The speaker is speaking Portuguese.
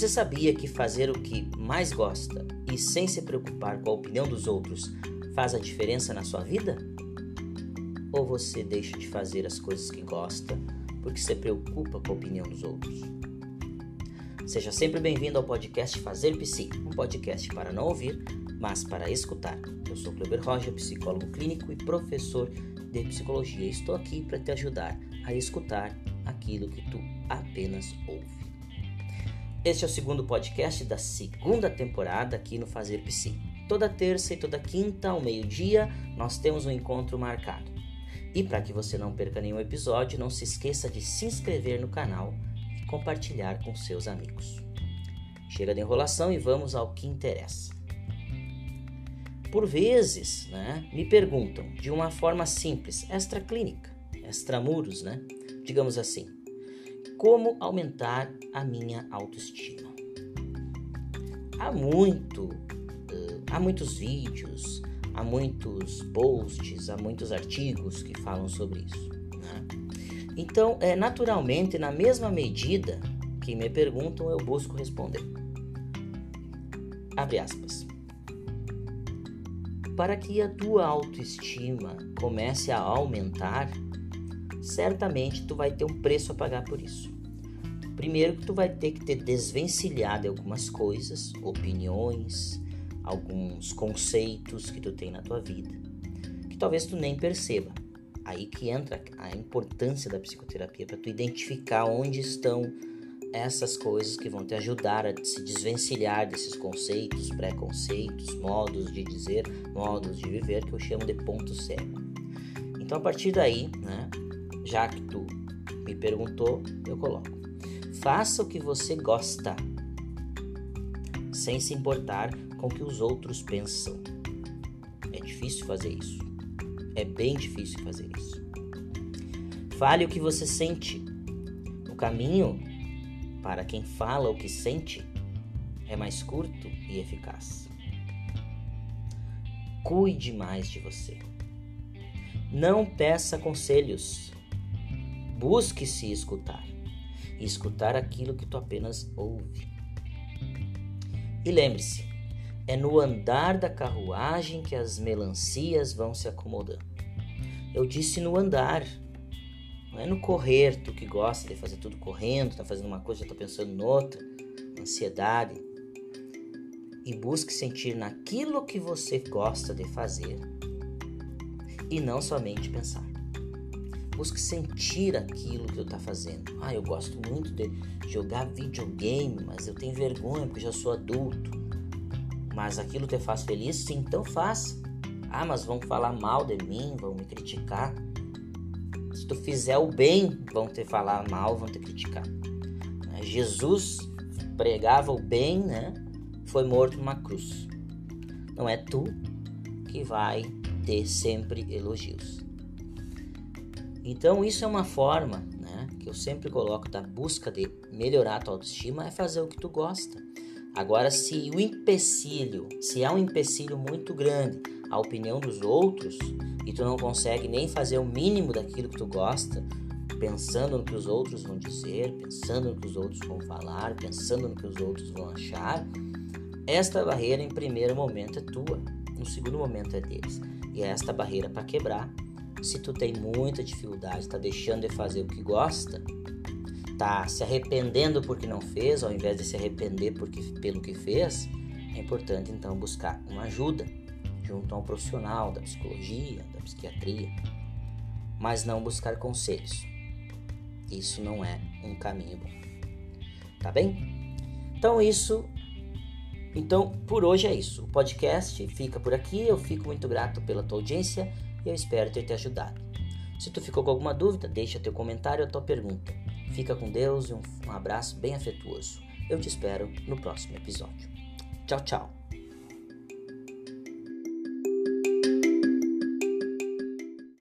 Você sabia que fazer o que mais gosta e sem se preocupar com a opinião dos outros faz a diferença na sua vida? Ou você deixa de fazer as coisas que gosta porque se preocupa com a opinião dos outros? Seja sempre bem-vindo ao podcast Fazer Psi, um podcast para não ouvir, mas para escutar. Eu sou Kleber Rocha, psicólogo clínico e professor de psicologia. Estou aqui para te ajudar a escutar aquilo que tu apenas ouve. Este é o segundo podcast da segunda temporada aqui no Fazer Psi. Toda terça e toda quinta, ao meio-dia, nós temos um encontro marcado. E para que você não perca nenhum episódio, não se esqueça de se inscrever no canal e compartilhar com seus amigos. Chega de enrolação e vamos ao que interessa. Por vezes, né, me perguntam de uma forma simples, extraclínica, extramuros, né? Digamos assim como aumentar a minha autoestima. Há muito, uh, há muitos vídeos, há muitos posts, há muitos artigos que falam sobre isso. Né? Então, é naturalmente, na mesma medida que me perguntam, eu busco responder. Abre aspas. Para que a tua autoestima comece a aumentar, certamente tu vai ter um preço a pagar por isso. Primeiro que tu vai ter que ter desvencilhado algumas coisas, opiniões, alguns conceitos que tu tem na tua vida, que talvez tu nem perceba. Aí que entra a importância da psicoterapia para tu identificar onde estão essas coisas que vão te ajudar a se desvencilhar desses conceitos, preconceitos, modos de dizer, modos de viver que eu chamo de ponto cego. Então a partir daí, né, já que tu me perguntou, eu coloco. Faça o que você gosta, sem se importar com o que os outros pensam. É difícil fazer isso. É bem difícil fazer isso. Fale o que você sente. O caminho para quem fala o que sente é mais curto e eficaz. Cuide mais de você. Não peça conselhos. Busque se escutar. E escutar aquilo que tu apenas ouve. E lembre-se, é no andar da carruagem que as melancias vão se acomodando. Eu disse no andar, não é no correr, tu que gosta de fazer tudo correndo, tá fazendo uma coisa, já tá pensando em outra, ansiedade. E busque sentir naquilo que você gosta de fazer e não somente pensar. Busque sentir aquilo que tu está fazendo. Ah, eu gosto muito de jogar videogame, mas eu tenho vergonha porque já sou adulto. Mas aquilo te faz feliz? Sim, então faça. Ah, mas vão falar mal de mim, vão me criticar. Se tu fizer o bem, vão te falar mal, vão te criticar. Né? Jesus pregava o bem, né? Foi morto numa cruz. Não é tu que vai ter sempre elogios. Então isso é uma forma, né, que eu sempre coloco da busca de melhorar a tua autoestima é fazer o que tu gosta. Agora, se o empecilho, se é um empecilho muito grande, a opinião dos outros, e tu não consegue nem fazer o mínimo daquilo que tu gosta, pensando no que os outros vão dizer, pensando no que os outros vão falar, pensando no que os outros vão achar, esta barreira em primeiro momento é tua, no segundo momento é deles. E é esta barreira para quebrar se tu tem muita dificuldade, tá deixando de fazer o que gosta, tá se arrependendo porque não fez, ao invés de se arrepender porque, pelo que fez, é importante então buscar uma ajuda junto a um profissional da psicologia, da psiquiatria, mas não buscar conselhos. Isso não é um caminho bom. Tá bem? Então isso então, por hoje é isso. O podcast fica por aqui. Eu fico muito grato pela tua audiência e eu espero ter te ajudado. Se tu ficou com alguma dúvida, deixa teu comentário ou tua pergunta. Fica com Deus e um, um abraço bem afetuoso. Eu te espero no próximo episódio. Tchau, tchau.